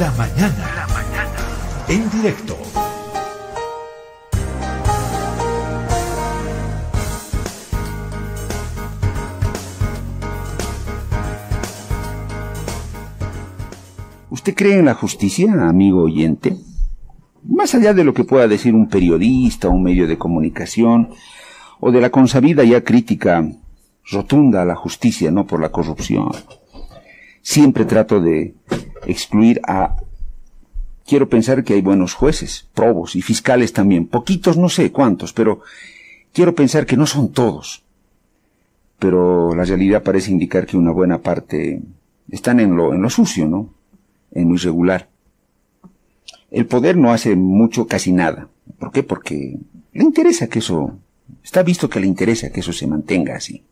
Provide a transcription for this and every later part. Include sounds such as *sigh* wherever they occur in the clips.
La mañana. La mañana. En directo. ¿Usted cree en la justicia, amigo oyente? Más allá de lo que pueda decir un periodista, un medio de comunicación, o de la consabida ya crítica rotunda a la justicia, no por la corrupción. Siempre trato de excluir a... Quiero pensar que hay buenos jueces, probos y fiscales también. Poquitos, no sé cuántos, pero quiero pensar que no son todos. Pero la realidad parece indicar que una buena parte están en lo, en lo sucio, ¿no? En lo irregular. El poder no hace mucho, casi nada. ¿Por qué? Porque le interesa que eso, está visto que le interesa que eso se mantenga así.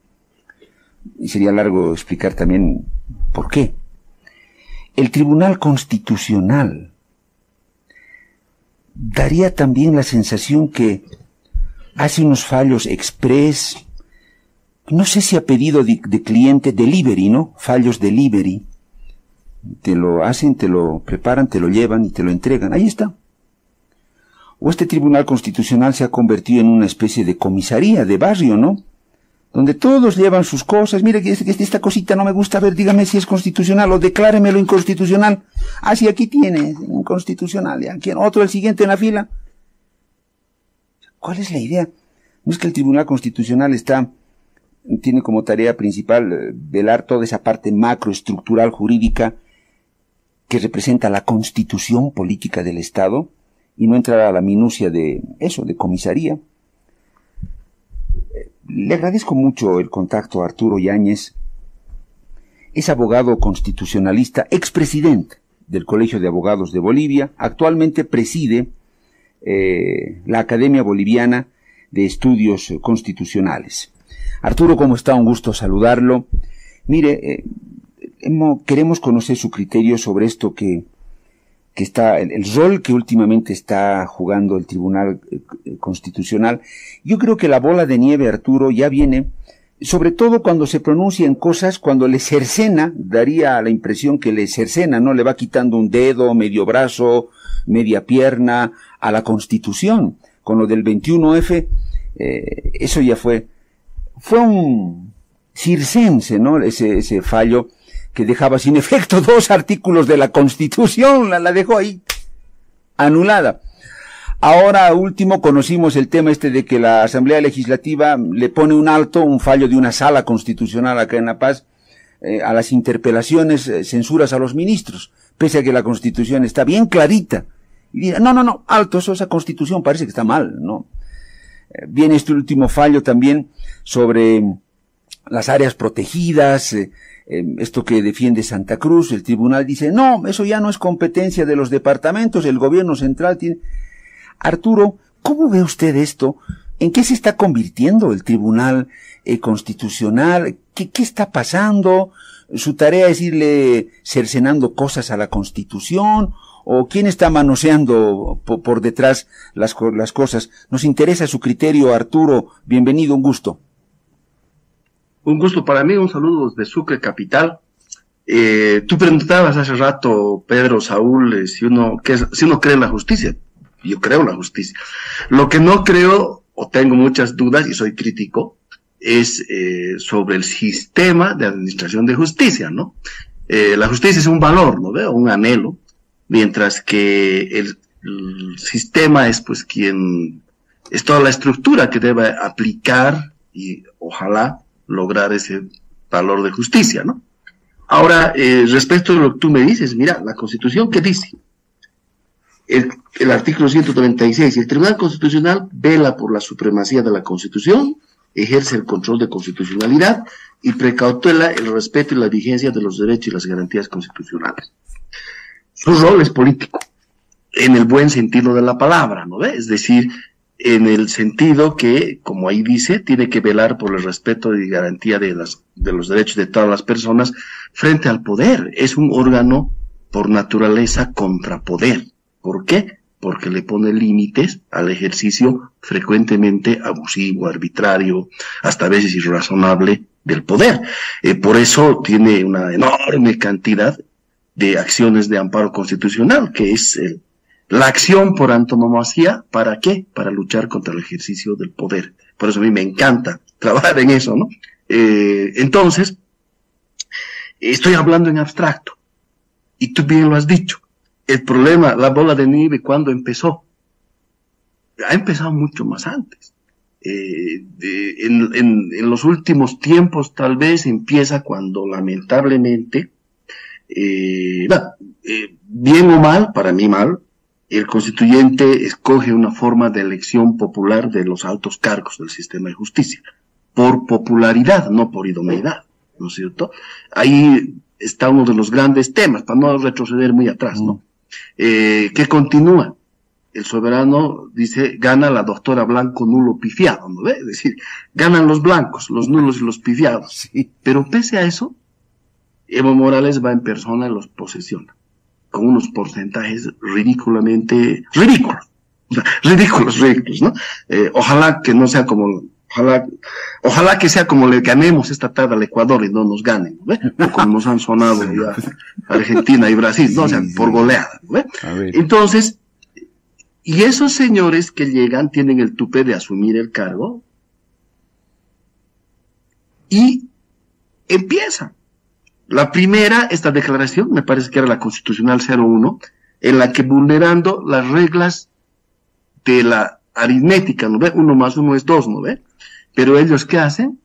Y sería largo explicar también por qué. El Tribunal Constitucional daría también la sensación que hace unos fallos express, no sé si ha pedido de, de cliente delivery, ¿no? Fallos delivery te lo hacen, te lo preparan, te lo llevan y te lo entregan. Ahí está. O este Tribunal Constitucional se ha convertido en una especie de comisaría de barrio, ¿no? Donde todos llevan sus cosas. Mire que esta cosita no me gusta. Ver, dígame si es constitucional o decláremelo inconstitucional. Ah, sí, aquí tiene, inconstitucional. ¿ya? ¿Quién? Otro, el siguiente en la fila. ¿Cuál es la idea? No es que el Tribunal Constitucional está, tiene como tarea principal eh, velar toda esa parte macroestructural jurídica que representa la constitución política del Estado y no entrar a la minucia de eso, de comisaría. Le agradezco mucho el contacto a Arturo Yáñez. Es abogado constitucionalista, expresidente del Colegio de Abogados de Bolivia. Actualmente preside eh, la Academia Boliviana de Estudios Constitucionales. Arturo, ¿cómo está? Un gusto saludarlo. Mire, eh, queremos conocer su criterio sobre esto que, que está, el, rol que últimamente está jugando el Tribunal eh, Constitucional. Yo creo que la bola de nieve, Arturo, ya viene, sobre todo cuando se pronuncia en cosas, cuando le cercena, daría la impresión que le cercena, ¿no? Le va quitando un dedo, medio brazo, media pierna a la Constitución. Con lo del 21F, eh, eso ya fue, fue un circense, ¿no? Ese, ese fallo que dejaba sin efecto *laughs* dos artículos de la Constitución, la, la dejó ahí anulada. Ahora último conocimos el tema este de que la Asamblea Legislativa le pone un alto, un fallo de una sala constitucional acá en La Paz, eh, a las interpelaciones, eh, censuras a los ministros, pese a que la Constitución está bien clarita. Y dirá, no, no, no, alto, eso, esa Constitución parece que está mal, ¿no? Eh, viene este último fallo también sobre las áreas protegidas, Em, esto que defiende Santa Cruz, el tribunal dice, no, eso ya no es competencia de los departamentos, el gobierno central tiene... Arturo, ¿cómo ve usted esto? ¿En qué se está convirtiendo el tribunal eh, constitucional? ¿Qué, ¿Qué está pasando? ¿Su tarea es irle cercenando cosas a la constitución? ¿O quién está manoseando por, por detrás las, las cosas? Nos interesa su criterio, Arturo. Bienvenido, un gusto. Un gusto para mí, un saludo desde Sucre Capital. Eh, tú preguntabas hace rato, Pedro, Saúl, eh, si, uno, que, si uno cree en la justicia. Yo creo en la justicia. Lo que no creo, o tengo muchas dudas y soy crítico, es eh, sobre el sistema de administración de justicia, ¿no? Eh, la justicia es un valor, ¿no veo? Un anhelo, mientras que el, el sistema es pues quien, es toda la estructura que debe aplicar y ojalá lograr ese valor de justicia, ¿no? Ahora, eh, respecto a lo que tú me dices, mira, la Constitución, ¿qué dice? El, el, artículo 136, el Tribunal Constitucional vela por la supremacía de la Constitución, ejerce el control de constitucionalidad y precautela el respeto y la vigencia de los derechos y las garantías constitucionales. Su rol es político, en el buen sentido de la palabra, ¿no? Es decir, en el sentido que, como ahí dice, tiene que velar por el respeto y garantía de, las, de los derechos de todas las personas frente al poder. Es un órgano por naturaleza contrapoder. ¿Por qué? Porque le pone límites al ejercicio frecuentemente abusivo, arbitrario, hasta a veces irrazonable del poder. Eh, por eso tiene una enorme cantidad de acciones de amparo constitucional, que es la acción por antonomasia, ¿para qué? Para luchar contra el ejercicio del poder. Por eso a mí me encanta trabajar en eso, ¿no? Eh, entonces, estoy hablando en abstracto, y tú bien lo has dicho. El problema, la bola de nieve, ¿cuándo empezó? Ha empezado mucho más antes. Eh, en, los últimos tiempos tal vez empieza cuando lamentablemente, eh, eh, bien o mal, para mí mal, el constituyente escoge una forma de elección popular de los altos cargos del sistema de justicia, por popularidad, no por idoneidad, ¿no es cierto? Ahí está uno de los grandes temas, para no retroceder muy atrás, ¿no? Mm. que continúa el soberano dice, gana la doctora blanco nulo pifiado, ¿no ve? Es decir, ganan los blancos, los nulos y los pifiados. Sí. Pero pese a eso, Evo Morales va en persona y los posesiona, con unos porcentajes ridículamente ridículos. ridículos, ridículos, ¿no? Eh, ojalá que no sea como, ojalá, ojalá que sea como le ganemos esta tarde al Ecuador y no nos ganen, ¿no ve? como nos han sonado ya Argentina y Brasil, ¿no? O sea, por goleada, ¿no ve? Entonces, y esos señores que llegan tienen el tupe de asumir el cargo y empiezan. La primera, esta declaración, me parece que era la Constitucional 01, en la que vulnerando las reglas de la aritmética, ¿no ve? Uno más uno es dos, ¿no ve? Pero ellos, ¿qué hacen?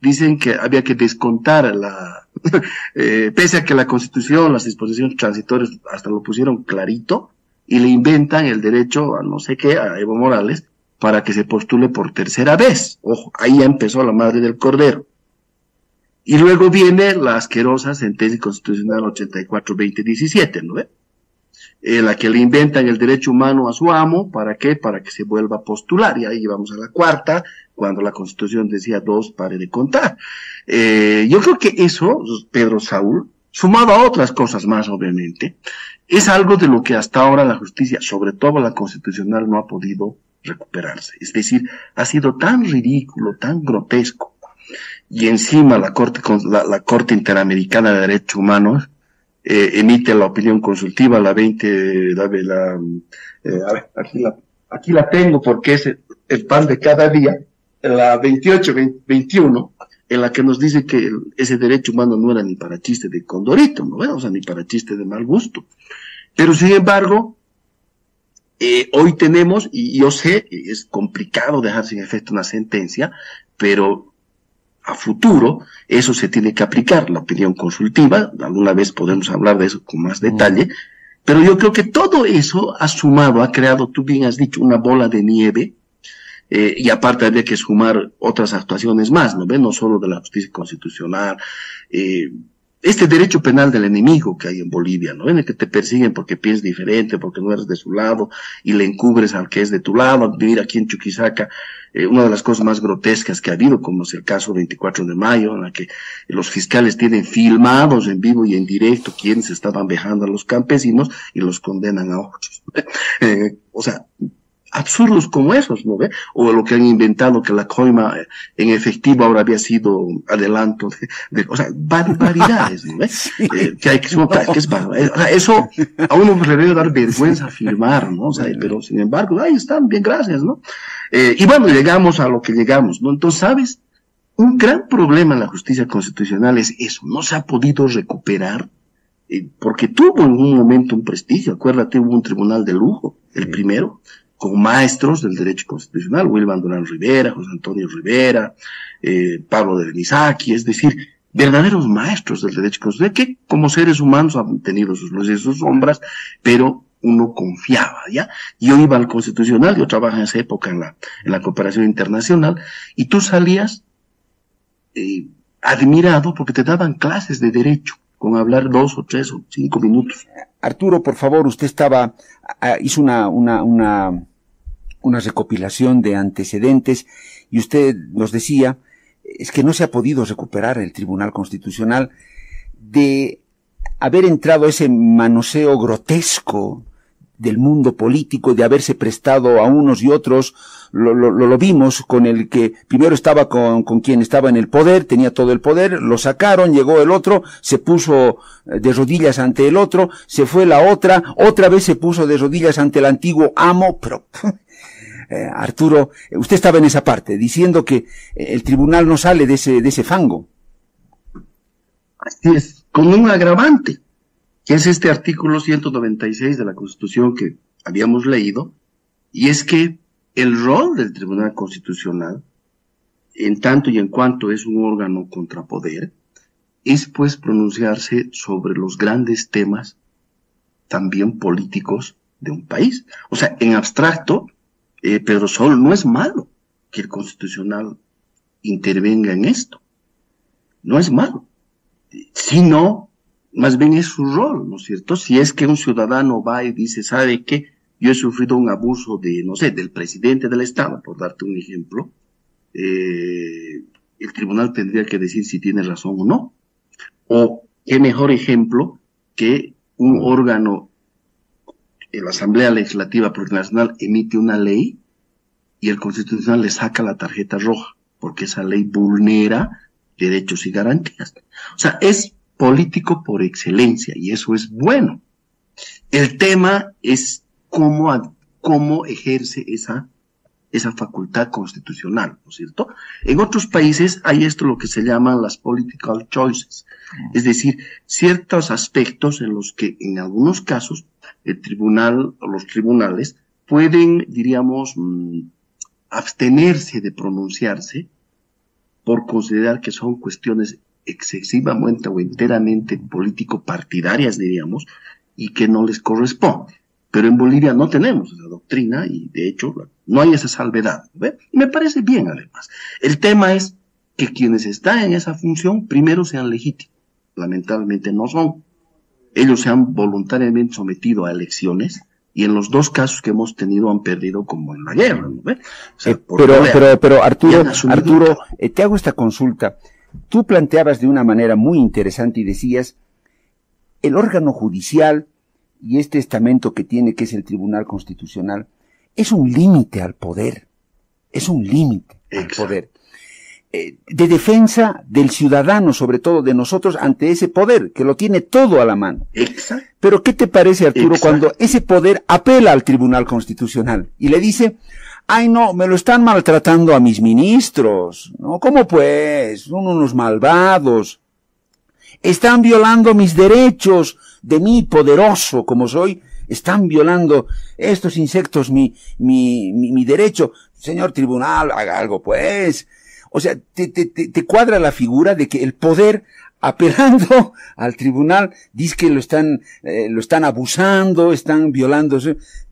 Dicen que había que descontar la, *laughs* eh, pese a que la Constitución, las disposiciones transitorias hasta lo pusieron clarito, y le inventan el derecho a no sé qué, a Evo Morales, para que se postule por tercera vez. Ojo, ahí ya empezó la madre del cordero. Y luego viene la asquerosa sentencia constitucional 84-2017, ¿no ve? En la que le inventan el derecho humano a su amo, ¿para qué? Para que se vuelva a postular. Y ahí vamos a la cuarta, cuando la constitución decía dos, pare de contar. Eh, yo creo que eso, Pedro Saúl, sumado a otras cosas más, obviamente, es algo de lo que hasta ahora la justicia, sobre todo la constitucional, no ha podido recuperarse. Es decir, ha sido tan ridículo, tan grotesco. Y encima la Corte, la, Corte Interamericana de Derechos Humanos eh, emite la opinión consultiva, la 20, la, la eh, a ver, aquí la, aquí la tengo porque es el, pan de cada día, la 28, 21, en la que nos dice que ese derecho humano no era ni para chiste de condorito, ¿no? O sea, ni para chiste de mal gusto. Pero sin embargo, eh, hoy tenemos, y yo sé, es complicado dejar sin efecto una sentencia, pero a futuro eso se tiene que aplicar, la opinión consultiva, alguna vez podemos hablar de eso con más detalle, pero yo creo que todo eso ha sumado, ha creado, tú bien has dicho, una bola de nieve, eh, y aparte había que sumar otras actuaciones más, ¿no ven? No solo de la justicia constitucional, eh, este derecho penal del enemigo que hay en Bolivia, ¿no? En el que te persiguen porque piensas diferente, porque no eres de su lado, y le encubres al que es de tu lado. Vivir aquí en Chuquisaca, eh, una de las cosas más grotescas que ha habido, como es el caso 24 de mayo, en la que los fiscales tienen filmados en vivo y en directo quienes estaban vejando a los campesinos y los condenan a otros. *laughs* Eh, o sea, absurdos como esos, ¿no ve? O lo que han inventado que la coima en efectivo ahora había sido adelanto de, o sea, barbaridades, ¿no ve? *laughs* Eh, que hay que, que es eh, eso a uno le debe dar vergüenza afirmar, ¿no? O sea, pero sin embargo, ahí están, bien, gracias, ¿no? Eh, y bueno, llegamos a lo que llegamos, ¿no? Entonces, ¿sabes? Un gran problema en la justicia constitucional es eso, no se ha podido recuperar porque tuvo en un momento un prestigio, acuérdate, hubo un tribunal de lujo, el primero, con maestros del derecho constitucional, Wilman Durán Rivera, José Antonio Rivera, eh, Pablo de Benizaki, es decir, verdaderos maestros del derecho constitucional, que como seres humanos han tenido sus luces y sus sombras, pero uno confiaba, ¿ya? Yo iba al constitucional, yo trabajaba en esa época en la, en la cooperación internacional, y tú salías eh, admirado porque te daban clases de derecho, con hablar dos o tres o cinco minutos. Arturo, por favor, usted estaba, ah, hizo una, una, una, una recopilación de antecedentes y usted nos decía, es que no se ha podido recuperar el Tribunal Constitucional de haber entrado ese manoseo grotesco del mundo político, de haberse prestado a unos y otros, lo, lo, lo vimos con el que primero estaba con, con, quien estaba en el poder, tenía todo el poder, lo sacaron, llegó el otro, se puso eh, de rodillas ante el otro, se fue la otra, otra vez se puso de rodillas ante el antiguo amo, pero *laughs* eh, Arturo, usted estaba en esa parte, diciendo que el tribunal no sale de ese, de ese fango. Así es, con un agravante, que es este artículo 196 de la Constitución que habíamos leído, y es que el rol del Tribunal Constitucional, en tanto y en cuanto es un órgano contrapoder, es pues pronunciarse sobre los grandes temas también políticos de un país. O sea, en abstracto, eh, Pedro Sol, no es malo que el constitucional intervenga en esto. No es malo. Sino, más bien es su rol, ¿no es cierto? Si es que un ciudadano va y dice, ¿sabe qué? Yo he sufrido un abuso de, no sé, del presidente del Estado, por darte un ejemplo, eh, el tribunal tendría que decir si tiene razón o no. O qué mejor ejemplo que un órgano la Asamblea Legislativa Plurinacional emite una ley y el Constitucional le saca la tarjeta roja, porque esa ley vulnera derechos y garantías. O sea, es político por excelencia y eso es bueno. El tema es cómo, cómo ejerce esa, esa facultad constitucional, ¿no es cierto? En otros países hay esto lo que se llaman las political choices, es decir, ciertos aspectos en los que en algunos casos el tribunal o los tribunales pueden, diríamos, mm, abstenerse de pronunciarse por considerar que son cuestiones excesivamente o enteramente político-partidarias, diríamos, y que no les corresponde. Pero en Bolivia no tenemos esa doctrina y de hecho no hay esa salvedad. Me parece bien además. El tema es que quienes están en esa función primero sean legítimos. Lamentablemente no son ellos se han voluntariamente sometido a elecciones y en los dos casos que hemos tenido han perdido como en la guerra. ¿no? O sea, eh, pero, pero, pero, Arturo, Arturo, eh, te hago esta consulta. Tú planteabas de una manera muy interesante y decías, el órgano judicial y este estamento que tiene, que es el Tribunal Constitucional, es un límite al poder. Es un límite al poder. Eh, de defensa del ciudadano, sobre todo de nosotros, ante ese poder, que lo tiene todo a la mano. Exacto. Pero ¿qué te parece, Arturo, cuando ese poder apela al Tribunal Constitucional y le dice, ay no, me lo están maltratando a mis ministros, ¿no? ¿Cómo pues? Son unos malvados. Están violando mis derechos de mí, poderoso como soy, están violando estos insectos mi, mi, mi, mi derecho. Señor tribunal, haga algo pues o sea, te, te, te, cuadra la figura de que el poder *laughs* apelando al tribunal dice que lo están eh, lo están abusando, están violando,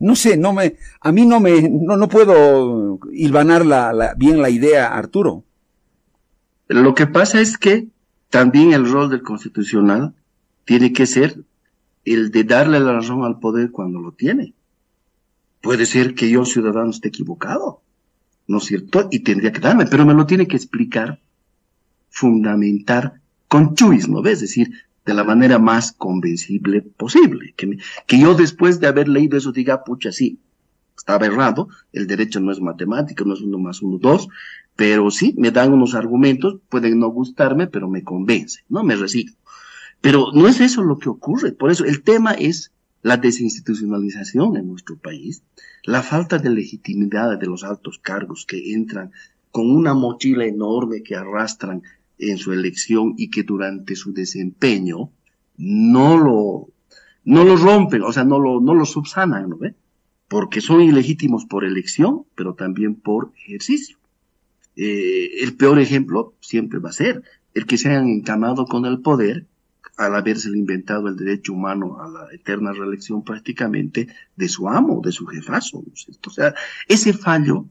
no sé, no me a mí no me no, no puedo hilvanar la, la, bien la idea, Arturo. Lo que pasa es que también el rol del constitucional tiene que ser el de darle la razón al poder cuando lo tiene. Puede ser que yo ciudadano esté equivocado. ¿no es cierto? Y tendría que darme, pero me lo tiene que explicar, fundamentar con chuis, ¿no ves? Es decir, de la manera más convencible posible. Que, yo después de haber leído eso diga, pucha, sí, estaba errado, el derecho no es matemático, no es uno más uno, dos, pero sí, me dan unos argumentos, pueden no gustarme, pero me convence, ¿no? Me recibo. Pero no es eso lo que ocurre, por eso el tema es la desinstitucionalización en nuestro país, la falta de legitimidad de los altos cargos que entran con una mochila enorme que arrastran en su elección y que durante su desempeño no lo, no lo rompen, o sea, no lo, no lo subsanan, ¿no ve? Porque son ilegítimos por elección, pero también por ejercicio. Eh, el peor ejemplo siempre va a ser el que se hayan encamado con el poder al haberse inventado el derecho humano a la eterna reelección prácticamente de su amo, de su jefazo. O sea, ese fallo,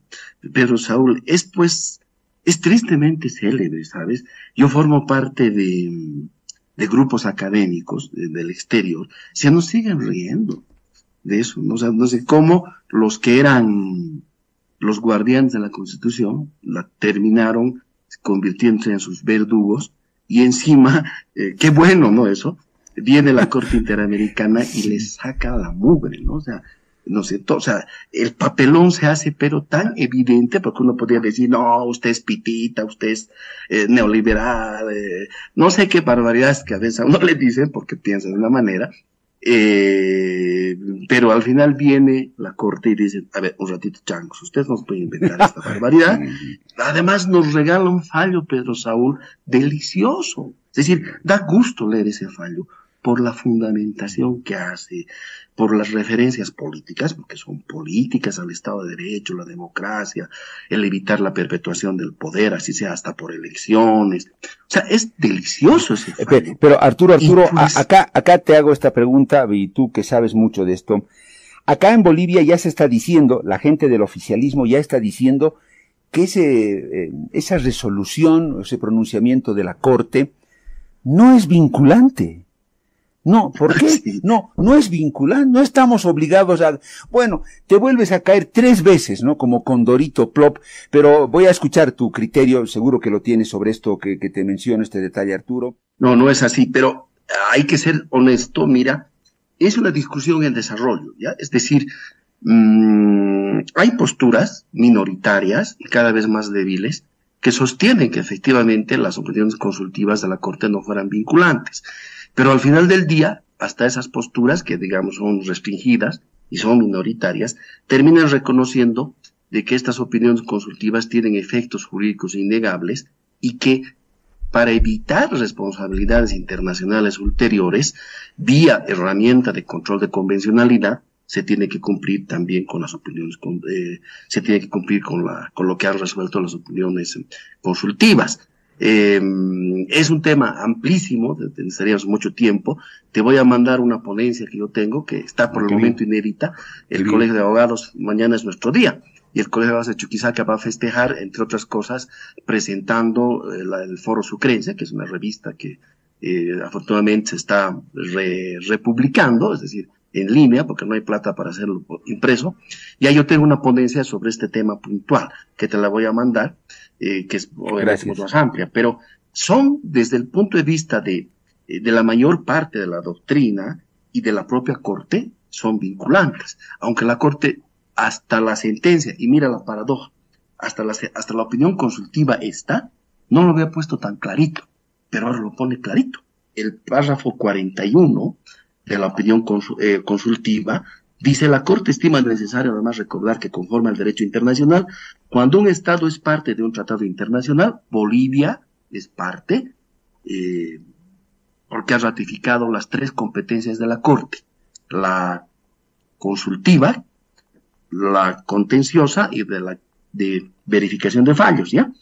Pedro Saúl, es pues, es tristemente célebre, ¿sabes? Yo formo parte de, de grupos académicos del exterior, se nos siguen riendo de eso, ¿no? O no sé cómo los que eran los guardianes de la Constitución la terminaron convirtiéndose en sus verdugos y encima, eh, qué bueno, ¿no? Eso, viene la Corte Interamericana y le saca la mugre, ¿no? O sea, ¿no es cierto? O sea, el papelón se hace pero tan evidente porque uno podría decir, no, usted es pitita, usted es eh, neoliberal, eh, no sé qué barbaridades que a veces a uno le dicen porque piensa de una manera, eh, pero al final viene la corte y dice, a ver, un ratito, changos, usted nos puede inventar esta *laughs* barbaridad. Además nos regala un fallo, Pedro Saúl, delicioso. Es decir, da gusto leer ese fallo por la fundamentación que hace, por las referencias políticas, porque son políticas al Estado de Derecho, la democracia, el evitar la perpetuación del poder, así sea hasta por elecciones. O sea, es delicioso ese fallo. Pero, Arturo, Arturo, pues acá, acá te hago esta pregunta, y tú que sabes mucho de esto. Acá en Bolivia ya se está diciendo, la gente del oficialismo ya está diciendo que ese, eh, esa resolución, ese pronunciamiento de la Corte, no es vinculante. No, ¿por qué? *laughs* No, no es vinculante, no estamos obligados a, bueno, te vuelves a caer tres veces, ¿no? Como Condorito Plop, pero voy a escuchar tu criterio, seguro que lo tienes sobre esto que, te menciono, este detalle, Arturo. No, no es así, pero hay que ser honesto, mira, es una discusión en desarrollo, ¿ya? Es decir, mmm, hay posturas minoritarias y cada vez más débiles que sostienen que efectivamente las opiniones consultivas de la Corte no fueran vinculantes. Pero al final del día, hasta esas posturas, que digamos son restringidas y son minoritarias, terminan reconociendo de que estas opiniones consultivas tienen efectos jurídicos innegables y que para evitar responsabilidades internacionales ulteriores, vía herramienta de control de convencionalidad, se tiene que cumplir también con las opiniones, eh, se tiene que cumplir con, la, con lo que han resuelto las opiniones consultivas. Eh, es un tema amplísimo, necesitaríamos mucho tiempo. Te voy a mandar una ponencia que yo tengo, que está por el momento inédita. El Colegio de Abogados, mañana es nuestro día. Y el Colegio de Abogados de Chuquisaca va a festejar, entre otras cosas, presentando eh, el Foro Sucrense, que es una revista que eh, afortunadamente se está republicando, es decir, en línea, porque no hay plata para hacerlo impreso. Ya yo tengo una ponencia sobre este tema puntual, que te la voy a mandar eh, que es obviamente más amplia, pero son desde el punto de vista de, eh, de la mayor parte de la doctrina y de la propia Corte, son vinculantes, aunque la Corte hasta la sentencia, y mira la paradoja, hasta la, hasta la opinión consultiva está, no lo había puesto tan clarito, pero ahora lo pone clarito. El párrafo 41 de la opinión eh, consultiva Dice, la Corte estima necesario además recordar que conforme al derecho internacional, cuando un Estado es parte de un tratado internacional, Bolivia es parte, eh, porque ha ratificado las tres competencias de la Corte, la consultiva, la contenciosa y de la de verificación de fallos, ¿ya?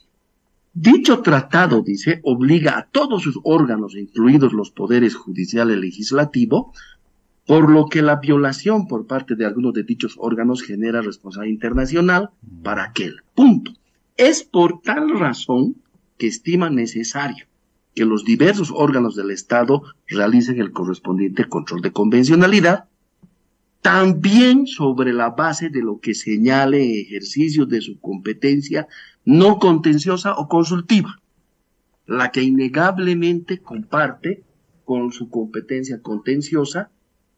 Dicho tratado, dice, obliga a todos sus órganos, incluidos los poderes judicial y legislativo, por lo que la violación por parte de algunos de dichos órganos genera responsabilidad internacional para aquel. Punto. Es por tal razón que estima necesario que los diversos órganos del Estado realicen el correspondiente control de convencionalidad, también sobre la base de lo que señale ejercicio de su competencia no contenciosa o consultiva, la que innegablemente comparte con su competencia contenciosa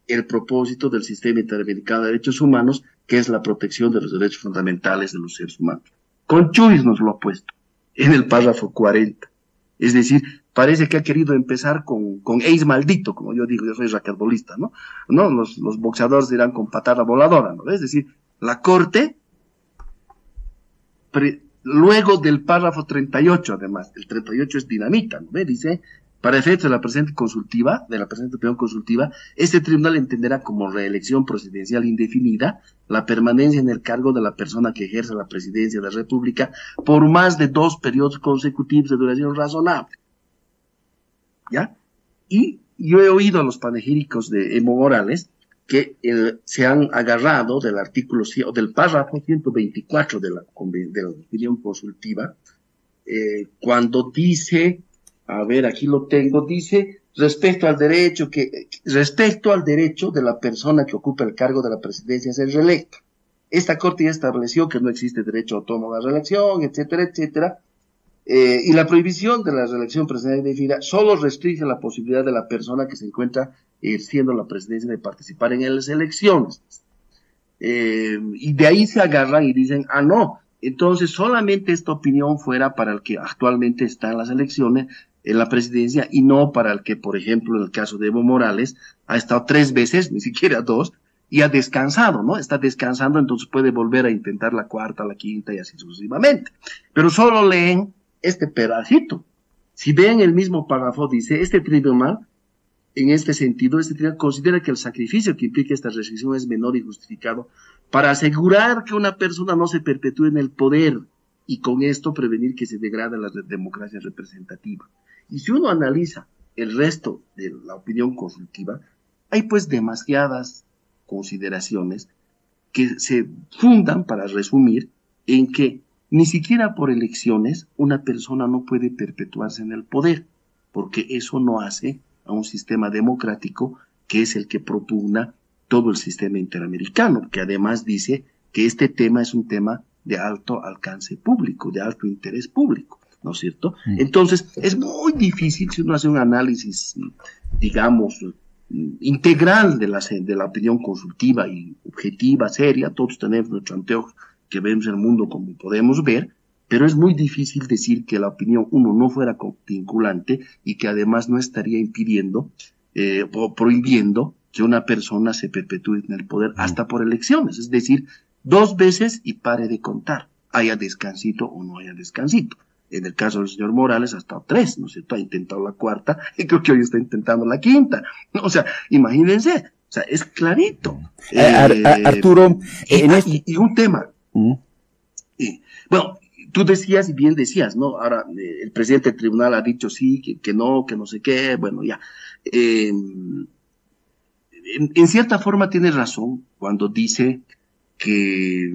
el propósito del sistema interamericano de derechos humanos, que es la protección de los derechos fundamentales de los seres humanos. Con Chuis nos lo ha puesto en el párrafo 40. Es decir, parece que ha querido empezar con, con Ace maldito, como yo digo, yo soy raquetbolista, ¿no? ¿No? Los, los boxeadores dirán con patada voladora, ¿no? Es decir, la Corte, luego del párrafo 38, además, el 38 es dinamita, ¿no? Dice, para efectos de la presente consultiva, de la presente opinión consultiva, este tribunal entenderá como reelección presidencial indefinida la permanencia en el cargo de la persona que ejerce la presidencia de la República por más de dos periodos consecutivos de duración razonable. ¿Ya? Y yo he oído a los panegíricos de Emo Morales que se han agarrado del artículo del párrafo 124 de la, de la opinión consultiva, eh, cuando dice a ver, aquí lo tengo, dice, respecto al derecho que, respecto al derecho de la persona que ocupa el cargo de la presidencia a ser reelecta. Esta corte ya estableció que no existe derecho autónomo a la reelección, etcétera, etcétera. Eh, y la prohibición de la reelección presidencial indefinida solo restringe la posibilidad de la persona que se encuentra ejerciendo la presidencia de participar en las elecciones. eh, y de ahí se agarran y dicen, ah, no, entonces solamente esta opinión fuera para el que actualmente está en las elecciones, en la presidencia, y no para el que, por ejemplo, en el caso de Evo Morales, ha estado tres veces, *laughs* ni siquiera dos, y ha descansado, ¿no? Está descansando, entonces puede volver a intentar la cuarta, la quinta y así sucesivamente. Pero solo leen este pedacito. Si ven el mismo párrafo, dice, este tribunal, en este sentido, este tribunal considera que el sacrificio que implica esta restricción es menor y justificado para asegurar que una persona no se perpetúe en el poder y con esto prevenir que se degrade la democracia representativa. Y si uno analiza el resto de la opinión consultiva, hay pues demasiadas consideraciones que se fundan, para resumir, en que ni siquiera por elecciones una persona no puede perpetuarse en el poder, porque eso no hace a un sistema democrático que es el que propugna todo el sistema interamericano, que además dice que este tema es un tema de alto alcance público, de alto interés público, ¿no es cierto? Mm. Entonces, es muy difícil si uno hace un análisis, digamos, integral de la, de la opinión consultiva y objetiva, seria, todos tenemos nuestros anteojos que vemos el mundo como podemos ver, pero es muy difícil decir que la opinión, uno, no fuera vinculante y que además no estaría impidiendo eh, o prohibiendo que una persona se perpetúe en el poder mm. hasta por elecciones, es decir, dos veces y pare de contar, haya descansito o no haya descansito. En el caso del señor Morales ha estado tres, ¿no es cierto? Ha intentado la cuarta y creo que hoy está intentando la quinta. O sea, imagínense, o sea, es clarito. Eh, eh, Arturo, y, un tema. Mm. bueno, tú decías y bien decías, ¿no? Ahora, eh, el presidente del tribunal ha dicho sí, que, no, que no sé qué, bueno, ya. en, cierta forma tiene razón cuando dice que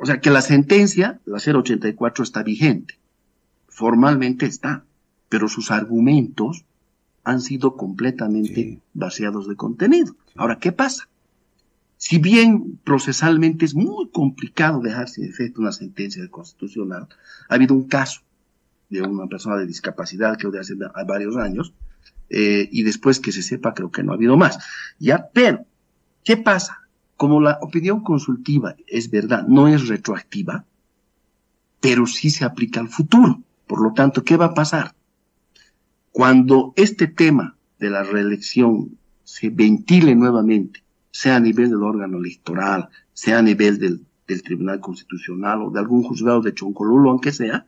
o sea, que la sentencia, la 084, está vigente. Formalmente está, pero sus argumentos han sido completamente vaciados de contenido. Ahora, ¿qué pasa? Si bien procesalmente es muy complicado dejar sin efecto una sentencia constitucional, ha habido un caso de una persona de discapacidad que de hace varios años, eh, y después que se sepa creo que no ha habido más. Ya, pero, ¿qué pasa? Como la opinión consultiva es verdad, no es retroactiva, pero sí se aplica al futuro. Por lo tanto, ¿qué va a pasar? Cuando este tema de la reelección se ventile nuevamente, sea a nivel del órgano electoral, sea a nivel del, Tribunal Constitucional o de algún juzgado de Choncolulo, aunque sea,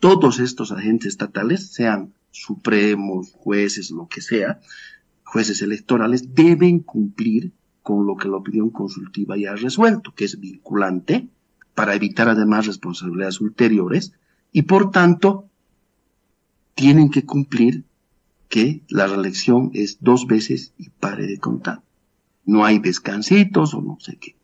todos estos agentes estatales, sean supremos, jueces, lo que sea, jueces electorales, deben cumplir con lo que la opinión consultiva ya ha resuelto, que es vinculante, para evitar además responsabilidades ulteriores, y por tanto tienen que cumplir que la reelección es dos veces y pare de contar. No hay descansitos o no sé qué.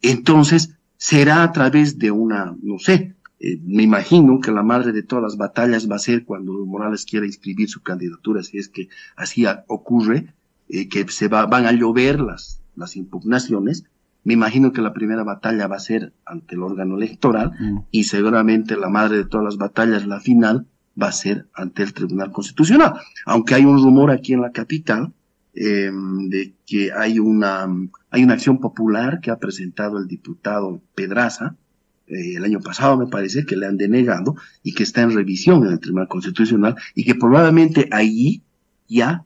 Entonces, será a través de una, no sé, eh, me imagino que la madre de todas las batallas va a ser cuando Morales quiera inscribir su candidatura, si es que así ocurre, eh, que se van a llover las, las impugnaciones, me imagino que la primera batalla va a ser ante el órgano electoral mm. y seguramente la madre de todas las batallas, la final, va a ser ante el Tribunal Constitucional. Aunque hay un rumor aquí en la capital em, de que hay una, hay una acción popular que ha presentado el diputado Pedraza, eh, el año pasado me parece que le han denegado y que está en revisión en el Tribunal Constitucional y que probablemente allí ya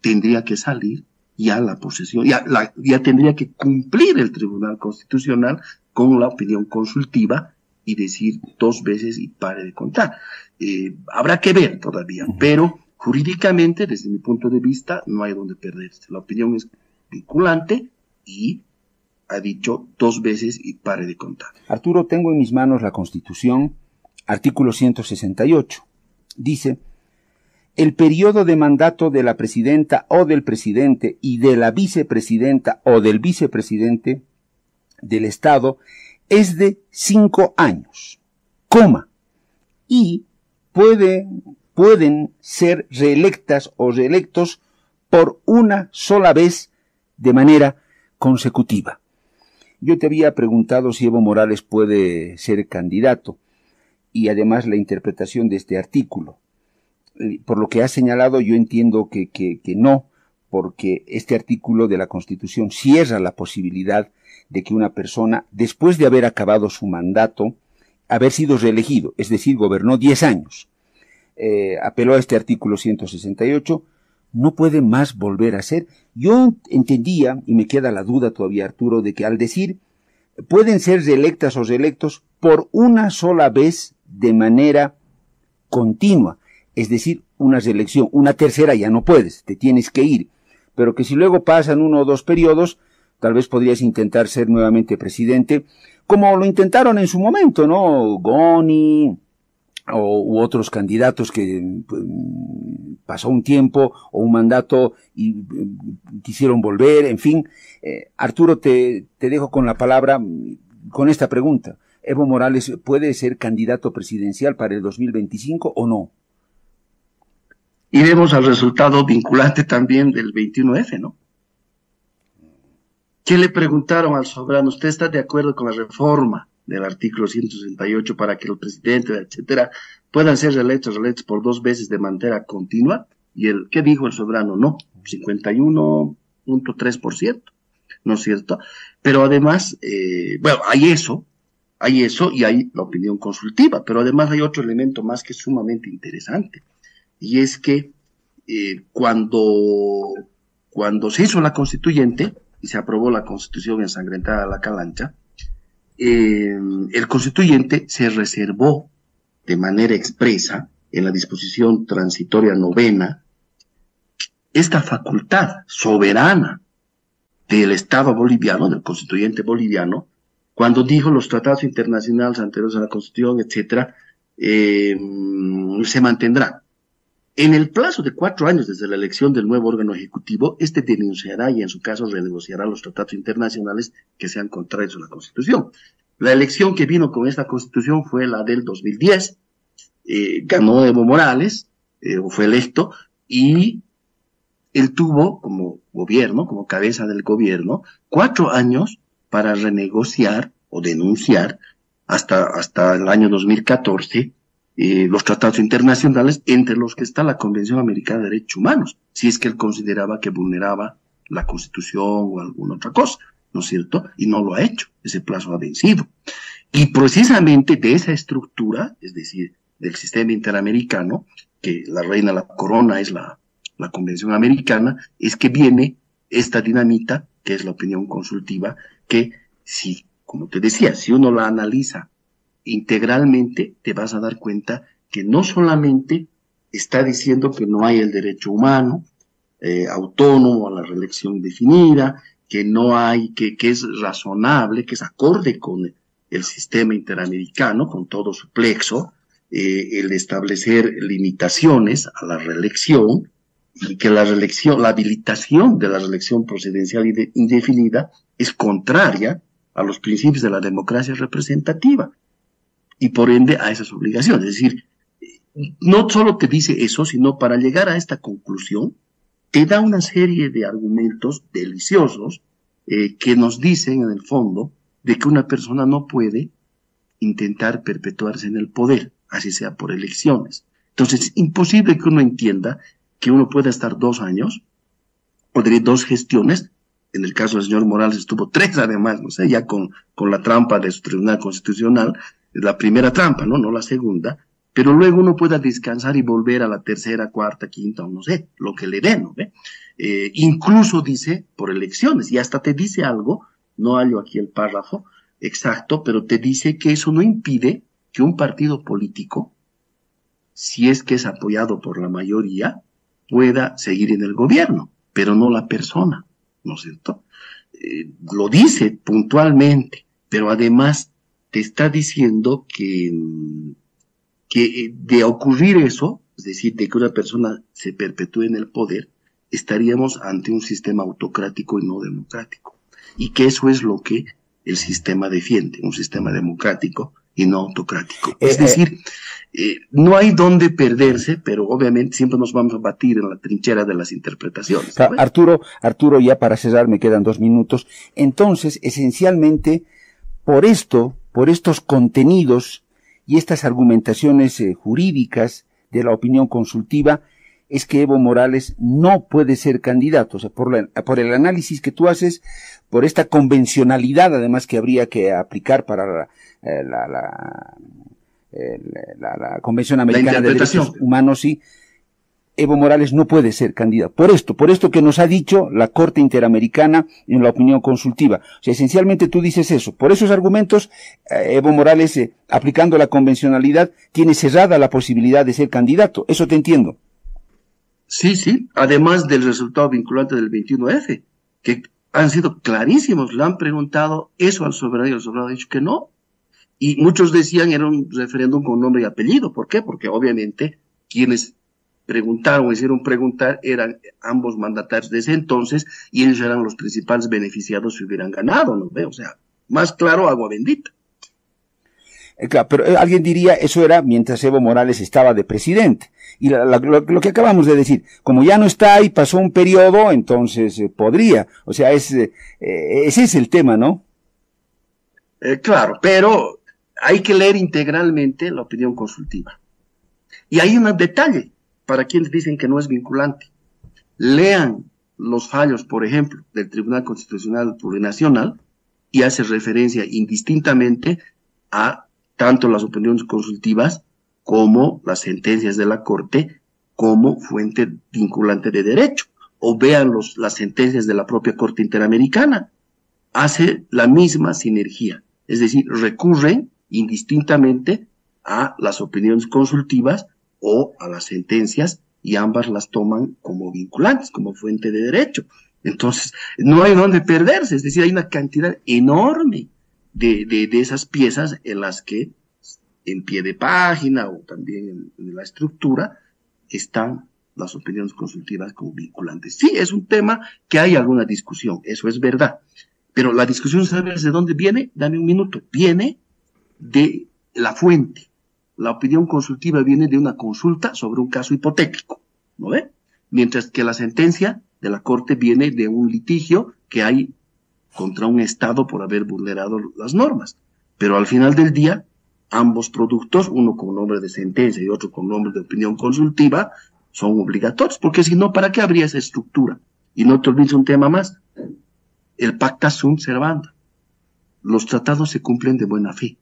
tendría que salir ya la posesión, ya, ya tendría que cumplir el Tribunal Constitucional con la opinión consultiva y decir dos veces y pare de contar. Eh, habrá que ver todavía, pero jurídicamente, desde mi punto de vista, no hay donde perderse. La opinión es vinculante y ha dicho dos veces y pare de contar. Arturo, tengo en mis manos la Constitución, artículo 168. Dice, el periodo de mandato de la presidenta o del presidente y de la vicepresidenta o del vicepresidente del Estado es de cinco años, coma, y puede, pueden ser reelectas o reelectos por una sola vez de manera consecutiva. Yo te había preguntado si Evo Morales puede ser candidato y además la interpretación de este artículo. Eh, por lo que ha señalado, yo entiendo que, que, no, porque este artículo de la Constitución cierra la posibilidad de que una persona, después de haber acabado su mandato, haber sido reelegido, es decir, gobernó 10 años, eh, apeló a este artículo 168, no puede más volver a ser. Yo entendía, y me queda la duda todavía, Arturo, de que al decir pueden ser reelectas o reelectos por una sola vez de manera continua, es decir, una reelección, una tercera ya no puedes, te tienes que ir, pero que si luego pasan uno o dos periodos, tal vez podrías intentar ser nuevamente presidente, como lo intentaron en su momento, ¿no? Goni, o, u otros candidatos que pues, pasó un tiempo o un mandato y mm, quisieron volver, en fin. Eh, Arturo, te, te dejo con la palabra mm, con esta pregunta. ¿Evo Morales puede ser candidato presidencial para el 2025 o no? Iremos al resultado vinculante también del 21F, ¿no? ¿Qué le preguntaron al soberano? ¿Usted está de acuerdo con la reforma del artículo 168 para que el presidente, etcétera, puedan ser reelectos, reelectos por dos veces de manera continua? ¿Y el qué dijo el soberano? No, 51.3%, ¿no es cierto? Pero además, eh, bueno, hay eso, hay eso y hay la opinión consultiva, pero además hay otro elemento más que es sumamente interesante, y es que eh, cuando, cuando se hizo la constituyente, y se aprobó la constitución ensangrentada a la calancha, eh, el constituyente se reservó de manera expresa en la disposición transitoria novena esta facultad soberana del Estado boliviano, del constituyente boliviano, cuando dijo los tratados internacionales anteriores a la Constitución, etcétera, eh, se mantendrán. En el plazo de cuatro años desde la elección del nuevo órgano ejecutivo, este denunciará y en su caso renegociará los tratados internacionales que sean contrarios a la Constitución. La elección que vino con esta Constitución fue la del 2010, eh, ganó Evo Morales, eh, fue electo, y él tuvo como gobierno, como cabeza del gobierno, cuatro años para renegociar o denunciar hasta, hasta el año 2014 eh, los tratados internacionales, entre los que está la Convención Americana de Derechos Humanos, si es que él consideraba que vulneraba la Constitución o alguna otra cosa, ¿no es cierto? Y no lo ha hecho, ese plazo ha vencido. Y precisamente de esa estructura, es decir, del sistema interamericano, que la reina la corona es la, la Convención Americana, es que viene esta dinamita, que es la opinión consultiva, que si, como te decía, si uno la analiza integralmente te vas a dar cuenta que no solamente está diciendo que no hay el derecho humano eh, autónomo a la reelección definida, que no hay, que, que es razonable, que es acorde con el sistema interamericano, con todo su plexo, eh, el establecer limitaciones a la reelección y que la reelección, la habilitación de la reelección presidencial indefinida es contraria a los principios de la democracia representativa y por ende a esas obligaciones. Es decir, no solo te dice eso, sino para llegar a esta conclusión, te da una serie de argumentos deliciosos eh, que nos dicen en el fondo de que una persona no puede intentar perpetuarse en el poder, así sea por elecciones. Entonces, es imposible que uno entienda que uno pueda estar dos años, o dos gestiones, en el caso del señor Morales estuvo tres además, no sé, ya con, con la trampa de su tribunal constitucional, la primera trampa, ¿no? No la segunda, pero luego uno pueda descansar y volver a la tercera, cuarta, quinta, o no sé, lo que le den, ¿no? Eh, incluso dice por elecciones, y hasta te dice algo, no hallo aquí el párrafo exacto, pero te dice que eso no impide que un partido político, si es que es apoyado por la mayoría, pueda seguir en el gobierno, pero no la persona, ¿no es cierto? Eh, lo dice puntualmente, pero además te está diciendo que, que eh, de ocurrir eso, es decir, de que una persona se perpetúe en el poder, estaríamos ante un sistema autocrático y no democrático. Y que eso es lo que el sistema defiende, un sistema democrático y no autocrático. es eh, decir, eh, no hay dónde perderse, pero obviamente siempre nos vamos a batir en la trinchera de las interpretaciones. Arturo, Arturo, ya para cerrar me quedan dos minutos. Entonces, esencialmente, por esto, por estos contenidos y estas argumentaciones eh, jurídicas de la opinión consultiva, es que Evo Morales no puede ser candidato. O sea, por, por el análisis que tú haces, por esta convencionalidad además que habría que aplicar para la, eh, la, la, Convención Americana de Derechos Humanos, sí, Evo Morales no puede ser candidato. Por esto, por esto que nos ha dicho la Corte Interamericana en la opinión consultiva. O sea, esencialmente tú dices eso. Por esos argumentos, eh, Evo Morales, eh, aplicando la convencionalidad, tiene cerrada la posibilidad de ser candidato. Eso te entiendo. Sí, sí. Además del resultado vinculante del 21F, que han sido clarísimos. Le han preguntado eso al soberano y el soberano ha dicho que no. Y muchos decían era un referéndum con nombre y apellido. ¿Por qué? Porque obviamente quienes preguntaron o hicieron preguntar eran ambos mandatarios de ese entonces y ellos eran los principales beneficiados si hubieran ganado, ¿no ve? O sea, más claro, agua bendita. Eh, claro, pero eh, alguien diría eso era mientras Evo Morales estaba de presidente. Y lo, que acabamos de decir, como ya no está ahí, pasó un periodo, entonces eh, podría. O sea, es, ese es el tema, ¿no? claro, pero hay que leer integralmente la opinión consultiva. Y hay un detalle para quienes dicen que no es vinculante. Lean los fallos, por ejemplo, del Tribunal Constitucional Plurinacional y hace referencia indistintamente a tanto las opiniones consultivas como las sentencias de la Corte como fuente vinculante de derecho. O vean las sentencias de la propia Corte Interamericana. Hace la misma sinergia. Es decir, recurren indistintamente a las opiniones consultivas o a las sentencias y ambas las toman como vinculantes, como fuente de derecho. Entonces, no hay dónde perderse, es decir, hay una cantidad enorme de, de, esas piezas en las que en pie de página o también en, la estructura están las opiniones consultivas como vinculantes. Sí, es un tema que hay alguna discusión, eso es verdad. Pero la discusión, ¿sabes de dónde viene? Dame un minuto. Viene de la fuente la opinión consultiva viene de una consulta sobre un caso hipotético, ¿no ve? Mientras que la sentencia de la Corte viene de un litigio que hay contra un Estado por haber vulnerado las normas. Pero al final del día, ambos productos, uno con nombre de sentencia y otro con nombre de opinión consultiva, son obligatorios, porque si no, ¿para qué habría esa estructura? Y no te olvides un tema más, el pacta sunt servanda. Los tratados se cumplen de buena fe.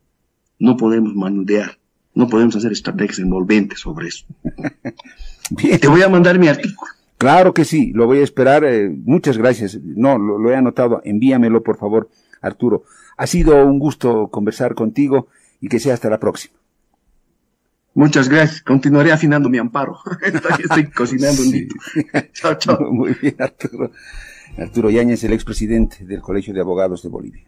No podemos manudear. No podemos hacer estrategias envolventes sobre eso. *laughs* Bien. Te voy a mandar mi artículo. Claro que sí, lo voy a esperar. Eh, muchas gracias. No, lo, he anotado. Envíamelo, por favor, Arturo. Ha sido un gusto conversar contigo y que sea hasta la próxima. Muchas gracias. Continuaré afinando mi amparo. *laughs* Estoy *laughs* cocinando un día. chao, chao. Muy bien, Arturo. Arturo Yáñez, el expresidente del Colegio de Abogados de Bolivia.